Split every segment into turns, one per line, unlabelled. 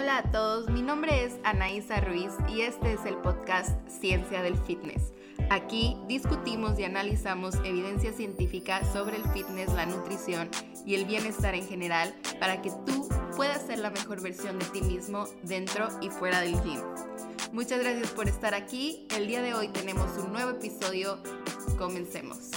Hola a todos, mi nombre es Anaísa Ruiz y este es el podcast Ciencia del Fitness. Aquí discutimos y analizamos evidencia científica sobre el fitness, la nutrición y el bienestar en general para que tú puedas ser la mejor versión de ti mismo dentro y fuera del gym. Muchas gracias por estar aquí. El día de hoy tenemos un nuevo episodio. Comencemos.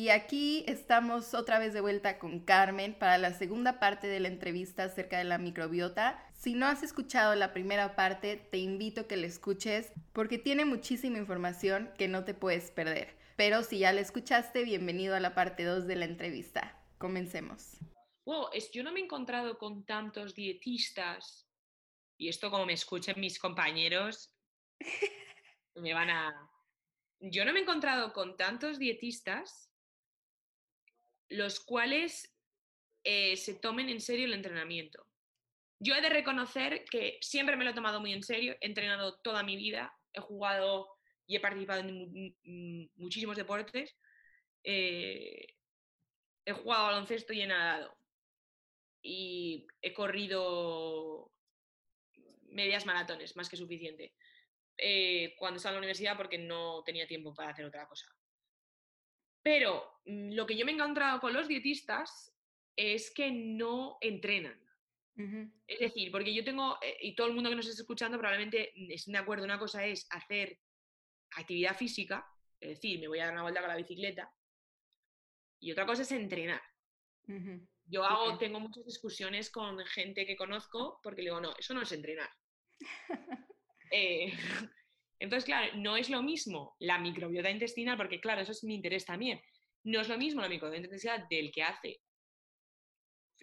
Y aquí estamos otra vez de vuelta con Carmen para la segunda parte de la entrevista acerca de la microbiota. Si no has escuchado la primera parte, te invito a que la escuches porque tiene muchísima información que no te puedes perder. Pero si ya la escuchaste, bienvenido a la parte 2 de la entrevista. Comencemos.
Wow, es, yo no me he encontrado con tantos dietistas y esto como me escuchen mis compañeros, me van a... Yo no me he encontrado con tantos dietistas los cuales eh, se tomen en serio el entrenamiento. Yo he de reconocer que siempre me lo he tomado muy en serio, he entrenado toda mi vida, he jugado y he participado en muchísimos deportes, eh, he jugado baloncesto y he nadado y he corrido medias maratones, más que suficiente, eh, cuando estaba en la universidad porque no tenía tiempo para hacer otra cosa. Pero mm, lo que yo me he encontrado con los dietistas es que no entrenan. Es decir, porque yo tengo, eh, y todo el mundo que nos está escuchando probablemente estén de acuerdo, una cosa es hacer actividad física, es decir, me voy a dar una vuelta con la bicicleta, y otra cosa es entrenar. Yo hago, tengo muchas discusiones con gente que conozco porque le digo, no, eso no es entrenar. eh, entonces, claro, no es lo mismo la microbiota intestinal, porque claro, eso es mi interés también. No es lo mismo la microbiota intestinal del que hace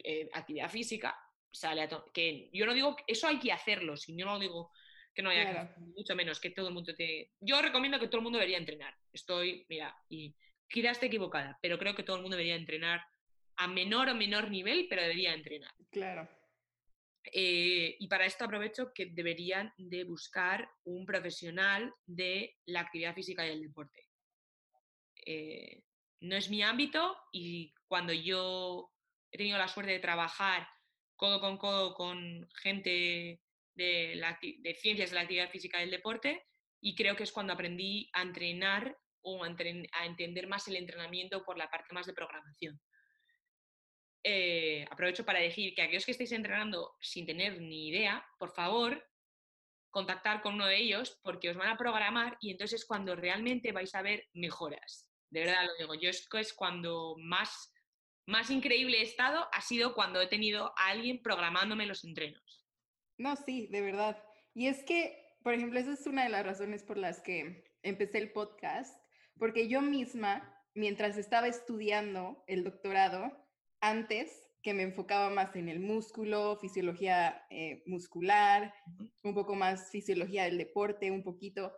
eh, actividad física, sale que yo no digo que eso hay que hacerlo, si yo no digo que no haya que, mucho menos que todo el mundo te... Yo recomiendo que todo el mundo debería entrenar. Estoy, mira, y quizás esté equivocada, pero creo que todo el mundo debería entrenar a menor o menor nivel, pero debería entrenar.
Claro.
Eh, y para esto aprovecho que deberían de buscar un profesional de la actividad física y el deporte. Eh, no es mi ámbito y cuando yo he tenido la suerte de trabajar codo con codo con gente de, ciencias de la actividad física y el deporte y creo que es cuando aprendí a entrenar o a entender más el entrenamiento por la parte más de programación. Eh, aprovecho para decir que aquellos que estéis entrenando sin tener ni idea, por favor, contactar con uno de ellos porque os van a programar y entonces es cuando realmente vais a ver mejoras. De verdad lo digo, yo es, es cuando más, más increíble he estado, ha sido cuando he tenido a alguien programándome los entrenos.
No, sí, de verdad. Y es que, por ejemplo, esa es una de las razones por las que empecé el podcast, porque yo misma, mientras estaba estudiando el doctorado, antes que me enfocaba más en el músculo, fisiología eh, muscular, un poco más fisiología del deporte, un poquito,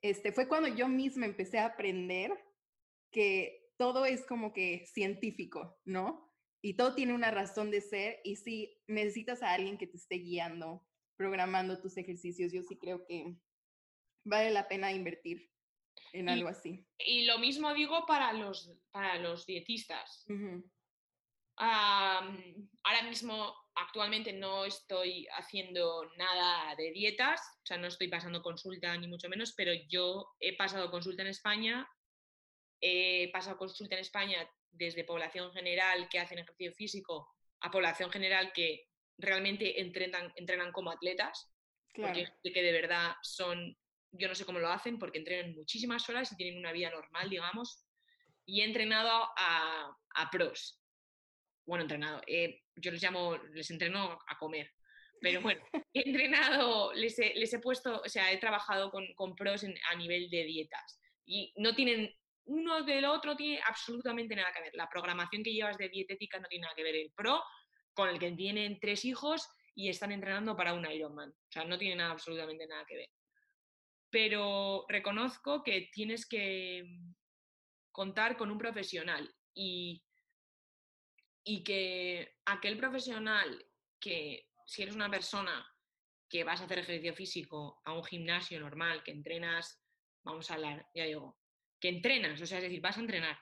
este, fue cuando yo misma empecé a aprender que todo es como que científico, ¿no? Y todo tiene una razón de ser y si necesitas a alguien que te esté guiando, programando tus ejercicios, yo sí creo que vale la pena invertir en algo así.
Y lo mismo digo para los, para los dietistas ahora mismo, actualmente no estoy haciendo nada de dietas, o sea, no estoy pasando consulta ni mucho menos, pero yo he pasado consulta en España, he pasado consulta en España desde población general que hacen ejercicio físico a población general que realmente entrenan, entrenan como atletas, porque que de verdad son, yo no sé cómo lo hacen, porque entrenan muchísimas horas y tienen una vida normal, digamos, y he entrenado a, a pros, bueno, entrenado, eh, yo les llamo, les entreno a comer, pero bueno, he entrenado, les he, les he puesto, o sea, he trabajado con, con pros a nivel de dietas y no tienen, uno del otro tiene absolutamente nada que ver. La programación que llevas de dietética no tiene nada que ver. El pro con el que tienen tres hijos y están entrenando para un Ironman, o sea, no tiene nada, absolutamente nada que ver. Pero reconozco que tienes que contar con un profesional y y que aquel profesional que si eres una persona que vas a hacer ejercicio físico a un gimnasio normal, que entrenas, vamos a hablar, ya digo, que entrenas, o sea, es decir, vas a entrenar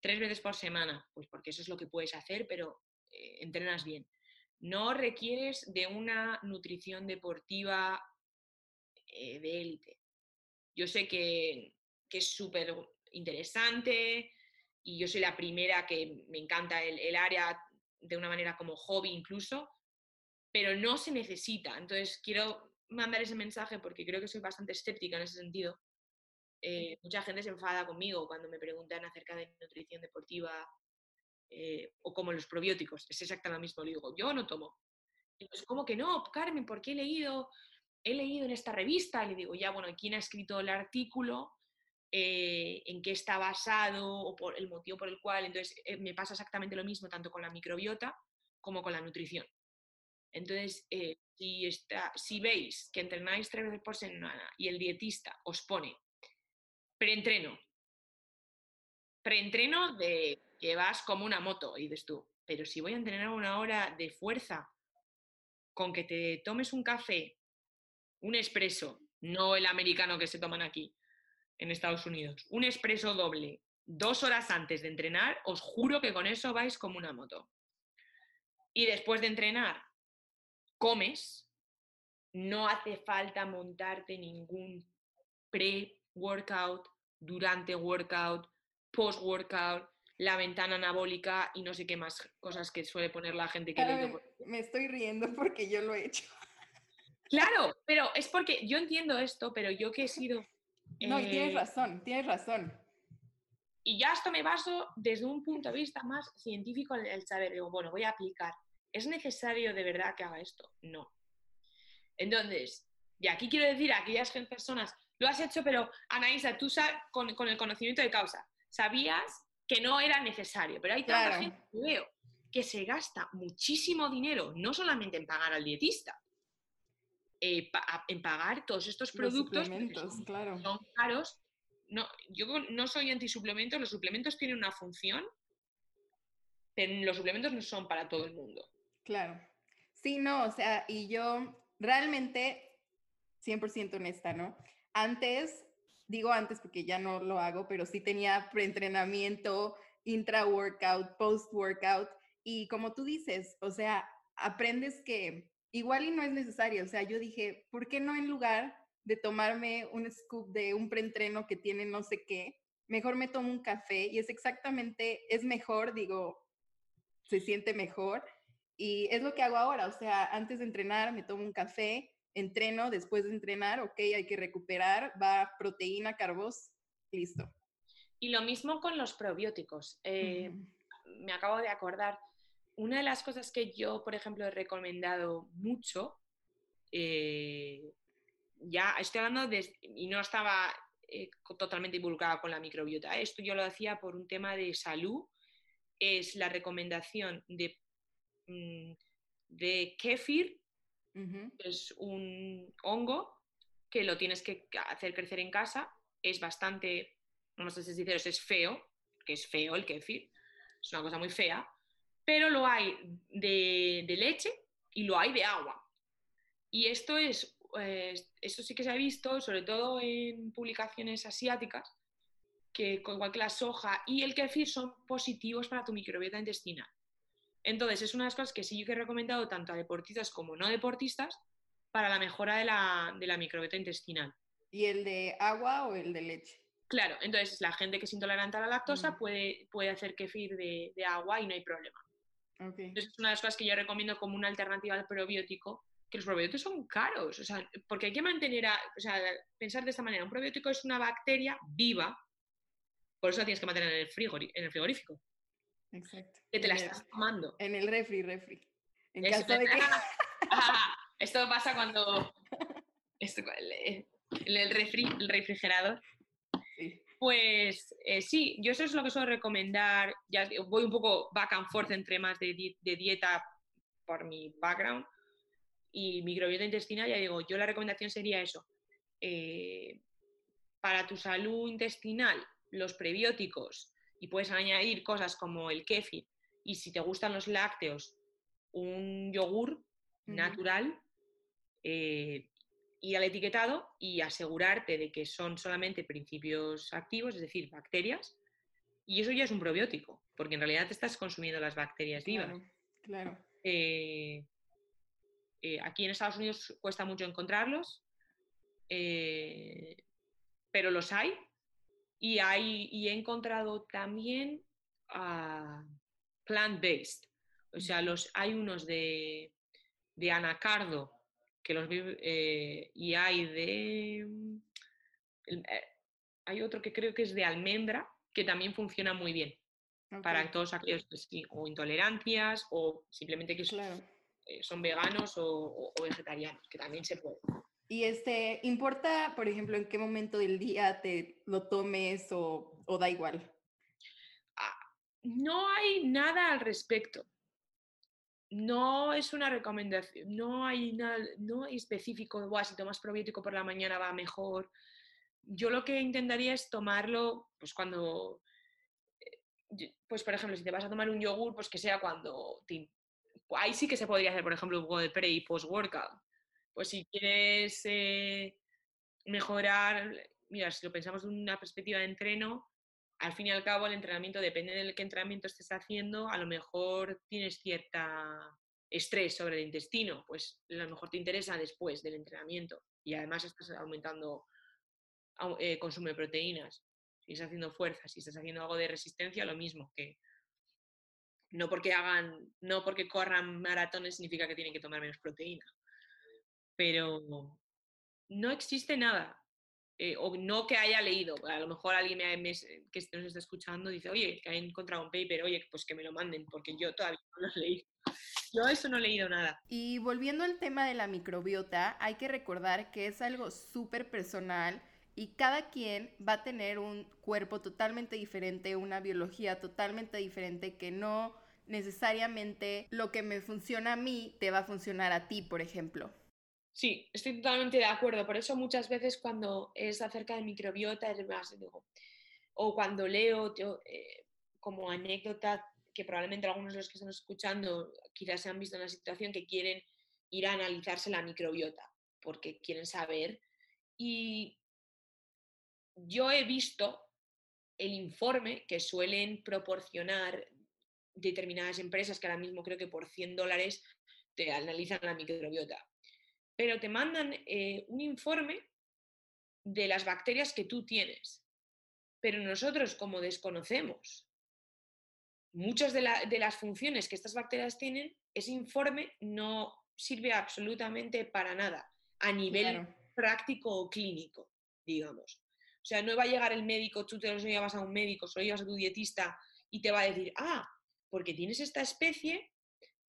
tres veces por semana, pues porque eso es lo que puedes hacer, pero eh, entrenas bien. no requieres de una nutrición deportiva eh, de élite. Yo sé que, es súper interesante y yo soy la primera que me encanta el, área de una manera como hobby incluso, pero no se necesita. Entonces quiero mandar ese mensaje porque creo que soy bastante escéptica en ese sentido. Eh, mucha gente se enfada conmigo cuando me preguntan acerca de nutrición deportiva eh, o como los probióticos. Es exactamente lo mismo. Le digo, yo no tomo. Y pues, ¿cómo que no, Carmen? Porque he leído, he leído en esta revista. Le digo, ya, bueno, ¿quién ha escrito el artículo? Eh, ¿En qué está basado? O por el motivo por el cual. Entonces, me pasa exactamente lo mismo tanto con la microbiota como con la nutrición. Entonces, si, está, si veis que entrenáis tres veces por semana y el dietista os pone preentreno, preentreno de que vas como una moto, y dices tú, pero si voy a entrenar una hora de fuerza, con que te tomes un café, un espresso, no el americano que se toman aquí en Estados Unidos, un espresso doble, dos horas antes de entrenar, os juro que con eso vais como una moto. Y después de entrenar, comes, no hace falta montarte ningún pre-workout, durante workout, post-workout, la ventana anabólica y no sé qué más cosas que suele poner la gente que...
me estoy riendo porque yo lo he hecho.
Claro, pero es porque yo entiendo esto, pero yo que he sido...
No, y tienes eh, razón, tienes razón.
Y ya esto me baso desde un punto de vista más científico el saber, digo, bueno, voy a aplicar. ¿Es necesario de verdad que haga esto? No. Entonces, y aquí quiero decir a aquellas personas, lo has hecho, pero Anaísa, tú con, con el conocimiento de causa, sabías que no era necesario, pero hay tanta gente que veo que se gasta muchísimo dinero, no solamente en pagar al dietista, eh, en pagar todos estos productos
son, claro.
son caros. No, yo no soy antisuplementos, los suplementos tienen una función, pero los suplementos no son para todo el mundo.
Claro. Sí, no, o sea, y yo realmente 100% honesta, ¿no? Antes digo antes porque ya no lo hago, pero sí tenía preentrenamiento, intra-workout, post-workout. Y como tú dices, o sea, aprendes que igual y no es necesario. O sea, yo dije, ¿por qué no en lugar de tomarme un scoop de un preentreno que tiene no sé qué, mejor me tomo un café y es exactamente, es mejor, digo, se siente mejor. Y es lo que hago ahora, o sea, antes de entrenar me tomo un café, entreno, después de entrenar, ok, hay que recuperar, va proteína, carbos, listo.
Y lo mismo con los probióticos. Eh, me acabo de acordar, una de las cosas que yo, por ejemplo, he recomendado mucho, eh, ya estoy hablando de, y no estaba eh, totalmente involucrada con la microbiota, esto yo lo hacía por un tema de salud, es la recomendación de, mm, de kéfir es un hongo que lo tienes que hacer crecer en casa. Es bastante, no sé si sinceros, es feo, que es feo el kefir, es una cosa muy fea, pero lo hay de, leche y lo hay de agua. Y esto es, esto sí que se ha visto, sobre todo en publicaciones asiáticas, que igual que la soja y el kefir son positivos para tu microbiota intestinal. Entonces, es una de las cosas que sí yo he recomendado tanto a deportistas como no deportistas para la mejora de la, de la microbiota intestinal.
¿Y el de agua o el de leche?
Claro, entonces la gente que es intolerante a la lactosa mm. puede, puede hacer kefir de, de, agua y no hay problema. Entonces es una de las cosas que yo recomiendo como una alternativa al probiótico, que los probióticos son caros, o sea, porque hay que mantener, a, o sea, pensar de esta manera, un probiótico es una bacteria viva, por eso la tienes que mantener en el, en el frigorífico.
Exacto.
Que te la estás tomando.
En el refri, refri. En caso de que...
esto pasa cuando... en el, refri, el refrigerador. Pues eh, sí, yo eso es lo que suelo recomendar. Ya voy un poco back and forth entre más de, dieta por mi background y microbiota intestinal. Ya digo, yo la recomendación sería eso. Eh, para tu salud intestinal, los prebióticos y puedes añadir cosas como el kefir y si te gustan los lácteos, un yogur natural, eh, ir al etiquetado y asegurarte de que son solamente principios activos, es decir, bacterias, y eso ya es un probiótico, porque en realidad te estás consumiendo las bacterias vivas.
Claro,
Eh, eh, aquí en Estados Unidos cuesta mucho encontrarlos, eh, pero los hay. Y, hay, y he encontrado también uh, plant-based. O sea, los, hay unos de, de anacardo que los y hay de hay otro que creo que es de almendra, que también funciona muy bien para todos aquellos que sí, o intolerancias o simplemente que eh, son veganos o, vegetarianos, que también se puede.
Y este, ¿importa, por ejemplo, en qué momento del día te lo tomes o, da igual?
Ah, no hay nada al respecto. No es una recomendación, no hay nada, no hay específico, si tomas probiótico por la mañana va mejor, yo lo que intentaría es tomarlo, pues cuando, eh, pues por ejemplo, si te vas a tomar un yogur, pues que sea cuando, ahí sí que se podría hacer, por ejemplo, un juego de pre y post workout. Pues si quieres eh, mejorar, mira, si lo pensamos de una perspectiva de entreno, al fin y al cabo el entrenamiento depende del qué entrenamiento estés haciendo, a lo mejor tienes cierta estrés sobre el intestino, pues a lo mejor te interesa después del entrenamiento y además estás aumentando eh, consumo de proteínas, si estás haciendo fuerza, si estás haciendo algo de resistencia, lo mismo, que no porque hagan, no porque corran maratones significa que tienen que tomar menos proteína. Pero no existe nada. Eh, o no que haya leído, a lo mejor alguien que nos está escuchando dice, oye, que ha encontrado un paper, oye, pues que me lo manden, porque yo todavía no lo leí. Yo eso no he leído nada.
Y volviendo al tema de la microbiota, hay que recordar que es algo súper personal y cada quien va a tener un cuerpo totalmente diferente, una biología totalmente diferente que no necesariamente lo que me funciona a mí te va a funcionar a ti, por ejemplo.
Sí, estoy totalmente de acuerdo. Por eso muchas veces cuando es acerca de microbiota, es más, digo, o cuando leo eh, como anécdota, que probablemente algunos de los que están escuchando quizás se han visto en la situación que quieren ir a analizarse la microbiota, porque quieren saber. Y yo he visto el informe que suelen proporcionar determinadas empresas que ahora mismo creo que por 100 dólares te analizan la microbiota. Pero te mandan eh, un informe de las bacterias que tú tienes. Pero nosotros, como desconocemos muchas de, las funciones que estas bacterias tienen, ese informe no sirve absolutamente para nada a nivel práctico o clínico, digamos. O sea, no va a llegar el médico, tú te lo llevas a un médico, se lo llevas a tu dietista y te va a decir, ah, porque tienes esta especie,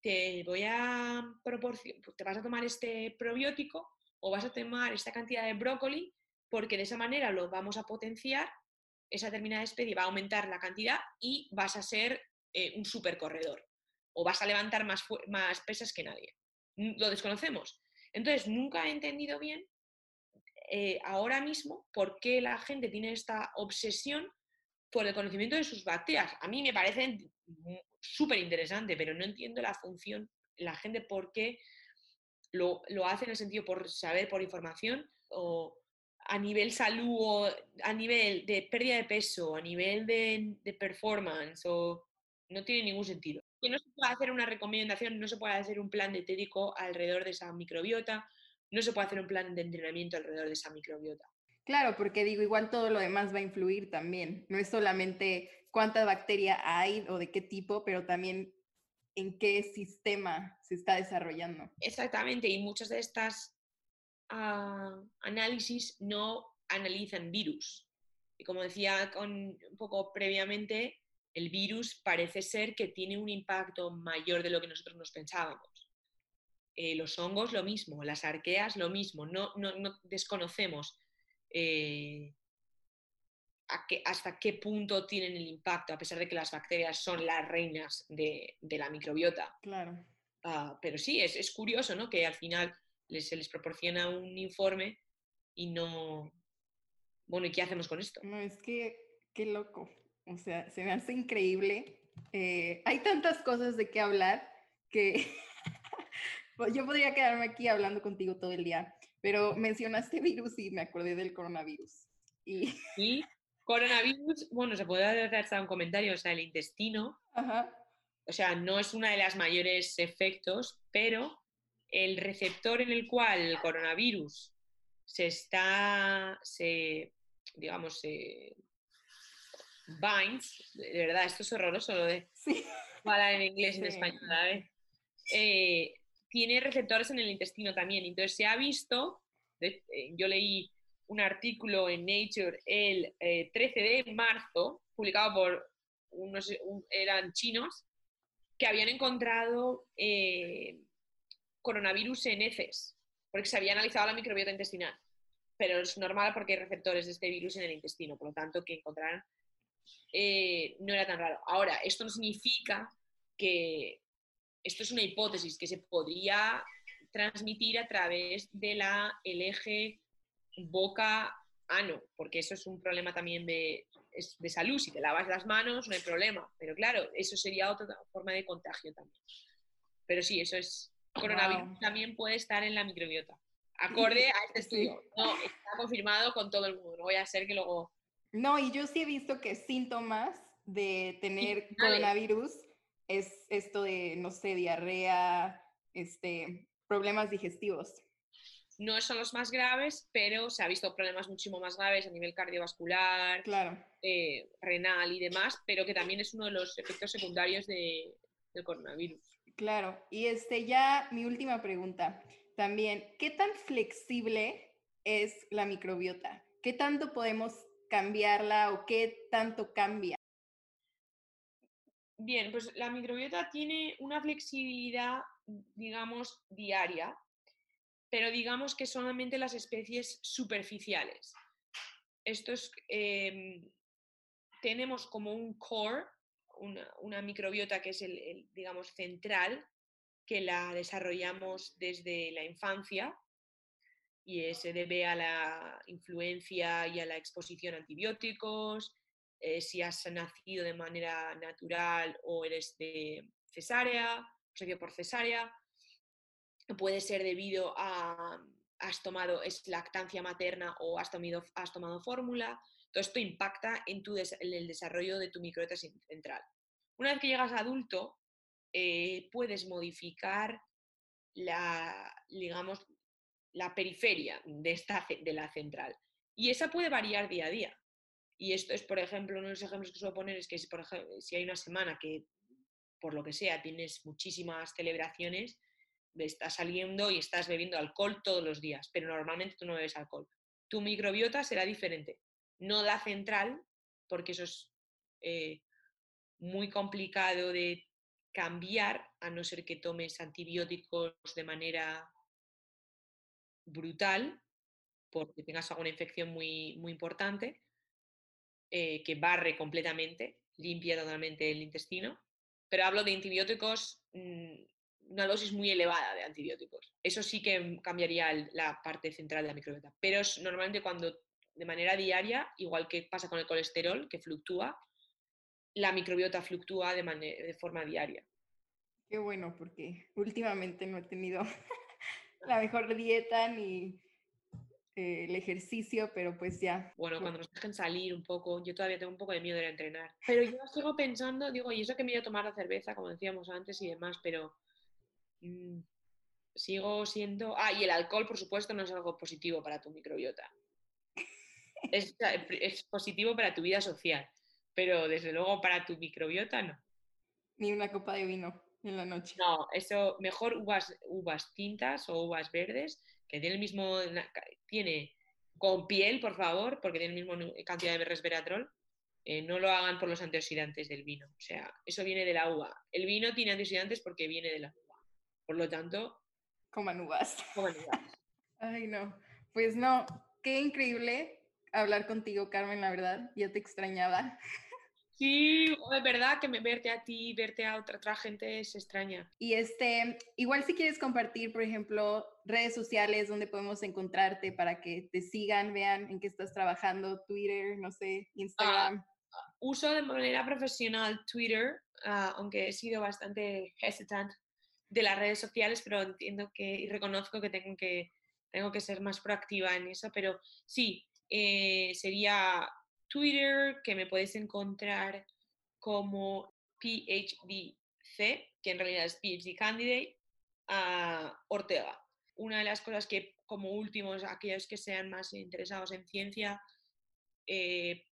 te voy a proporcionar, te vas a tomar este probiótico o vas a tomar esta cantidad de brócoli porque de esa manera lo vamos a potenciar, esa determinada especie va a aumentar la cantidad y vas a ser eh, un supercorredor o vas a levantar más, más pesas que nadie. Lo desconocemos. Entonces, nunca he entendido bien eh, ahora mismo por qué la gente tiene esta obsesión por el conocimiento de sus bacterias. A mí me parece súper interesante, pero no entiendo la función, la gente por qué lo, hace en el sentido por saber, por información, o a nivel salud, o a nivel de pérdida de peso, a nivel de, de performance, o no tiene ningún sentido. Que no se puede hacer una recomendación, no se puede hacer un plan dietético alrededor de esa microbiota, no se puede hacer un plan de entrenamiento alrededor de esa microbiota.
Claro, porque digo, igual todo lo demás va a influir también. No es solamente cuánta bacteria hay o de qué tipo, pero también en qué sistema se está desarrollando.
Exactamente, y muchas de estas ah, análisis no analizan virus. Y como decía con, un poco previamente, el virus parece ser que tiene un impacto mayor de lo que nosotros nos pensábamos. Eh, los hongos lo mismo, las arqueas lo mismo, no, no, desconocemos eh, hasta qué punto tienen el impacto, a pesar de que las bacterias son las reinas de, la microbiota.
Claro.
Ah, pero sí, es, es, curioso ¿no? que al final se les proporciona un informe y no... Bueno, ¿y qué hacemos con esto?
No, es que qué loco. O sea, se me hace increíble. Eh, hay tantas cosas de qué hablar que yo podría quedarme aquí hablando contigo todo el día, pero mencionaste virus y me acordé del coronavirus. Y...
Coronavirus, bueno, se puede hacer hasta un comentario, o sea, el intestino.
Ajá.
o sea, no es una de las mayores efectos, pero el receptor en el cual el coronavirus se está, se, digamos, se binds, de verdad, esto es horroroso lo de
Sí.
hablar en inglés y en español a la vez. Eh, tiene receptores en el intestino también. Entonces se ha visto, eh, yo leí un artículo en Nature el eh, 13 de marzo, publicado por unos, un- eran chinos, que habían encontrado eh, coronavirus en heces, porque se había analizado la microbiota intestinal. Pero es normal porque hay receptores de este virus en el intestino, por lo tanto que encontraran eh, no era tan raro. Ahora, esto no significa que esto es una hipótesis que se podría transmitir a través de la, el eje boca-ano, porque eso es un problema también de, de salud. Si te lavas las manos, no hay problema. Pero claro, eso sería otra forma de contagio también. Pero sí, eso es. Coronavirus
Wow.
también puede estar en la microbiota. Acorde a este
Sí.
estudio. No, está confirmado con todo el mundo. No voy a ser que luego.
No, y yo sí he visto que síntomas de tener
dale.
coronavirus es esto de, no sé, diarrea, este, problemas digestivos.
no son los más graves, pero se ha visto problemas muchísimo más graves a nivel cardiovascular,
Claro.
eh, renal y demás, pero que también es uno de los efectos secundarios de- del coronavirus.
Claro, y este ya mi última pregunta también, ¿qué tan flexible es la microbiota? ¿Qué tanto podemos cambiarla o qué tanto cambia?
Bien, pues la microbiota tiene una flexibilidad, digamos, diaria, pero digamos que solamente las especies superficiales. Esto es, em, tenemos como un core, una, una microbiota que es el, el, digamos, central, que la desarrollamos desde la infancia y eh, se debe a la influencia y a la exposición a antibióticos, eh, si has nacido de manera natural o eres de cesárea, o por cesárea, puede ser debido a has tomado lactancia materna o has tomado, has tomado fórmula. Todo esto impacta en, tu el desarrollo de tu microbiota central. Una vez que llegas adulto, eh, puedes modificar la, digamos, la periferia de, esta, de la central. Y esa puede variar día a día. Y esto es, por ejemplo, uno de los ejemplos que suelo poner es que si, por ejemplo, si hay una semana que, por lo que sea, tienes muchísimas celebraciones, estás saliendo y estás bebiendo alcohol todos los días, pero normalmente tú no bebes alcohol. Tu microbiota será diferente. No la central, porque eso es eh, muy complicado de cambiar, a no ser que tomes antibióticos de manera brutal, porque tengas alguna infección muy, muy importante, eh, que barre completamente, limpia totalmente el intestino. Pero hablo de antibióticos, mmm, una dosis muy elevada de antibióticos. Eso sí que cambiaría la parte central de la microbiota. Pero es normalmente cuando de manera diaria, igual que pasa con el colesterol, que fluctúa, la microbiota fluctúa de, de forma diaria.
Qué bueno, porque últimamente no he tenido la mejor dieta ni eh, el ejercicio, pero pues ya.
Bueno, cuando nos dejen salir un poco, yo todavía tengo un poco de miedo de entrenar. Pero yo sigo pensando, digo, y eso que me iba a tomar la cerveza, como decíamos antes y demás, pero mmm, sigo siendo... Ah, y el alcohol, por supuesto, no es algo positivo para tu microbiota. Es, es positivo para tu vida social, pero desde luego para tu microbiota no.
Ni una copa de vino en la noche.
No, eso mejor uvas, uvas tintas o uvas verdes, que tiene el mismo, tiene con piel, por favor, porque tiene la misma cantidad de resveratrol. Eh, no lo hagan por los antioxidantes del vino. O sea, eso viene de la uva. El vino tiene antioxidantes porque viene de la uva. Por lo tanto,
coman uvas.
Coman uvas.
Ay, no. Pues no, qué increíble hablar contigo, Carmen, la verdad. Ya te extrañaba.
Sí, es verdad que me, verte a ti, verte a otra, otra gente es extraña.
Y este, igual si quieres compartir, por ejemplo, redes sociales donde podemos encontrarte para que te sigan, vean en qué estás trabajando, Twitter, no sé, Instagram.
Ah, uso de manera profesional Twitter, uh, aunque he sido bastante hesitant de las redes sociales, pero entiendo que y reconozco que tengo que, tengo que ser más proactiva en eso, pero sí, eh, sería Twitter, que me podéis encontrar como PhD C, que en realidad es PhD Candidate, a Ortega. Una de las cosas que, como últimos, aquellos que sean más interesados en ciencia, eh,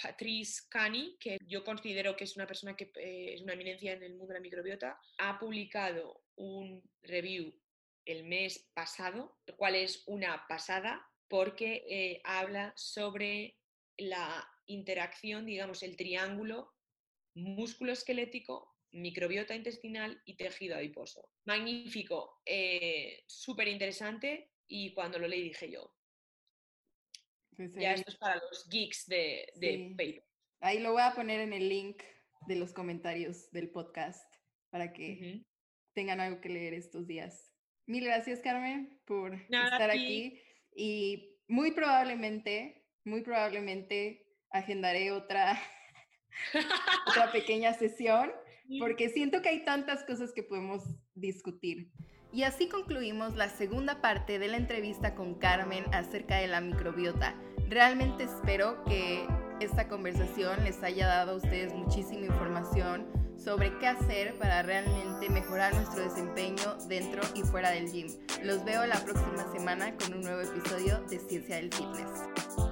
Patrice Cani, que yo considero que es una persona que eh, es una eminencia en el mundo de la microbiota, ha publicado un review el mes pasado, el cual es una pasada porque eh, habla sobre la interacción, digamos, el triángulo músculo esquelético, microbiota intestinal y tejido adiposo. Magnífico, eh, súper interesante y cuando lo leí dije yo, pues ya esto es para los geeks de, de paper.
Ahí lo voy a poner en el link de los comentarios del podcast para que tengan algo que leer estos días. Mil gracias, Carmen, por estar aquí. Y muy probablemente, muy probablemente agendaré otra, otra pequeña sesión, porque siento que hay tantas cosas que podemos discutir. Y así concluimos la segunda parte de la entrevista con Carmen acerca de la microbiota. Realmente espero que esta conversación les haya dado a ustedes muchísima información sobre qué hacer para realmente mejorar nuestro desempeño dentro y fuera del gym. Los veo la próxima semana con un nuevo episodio de Ciencia del Fitness.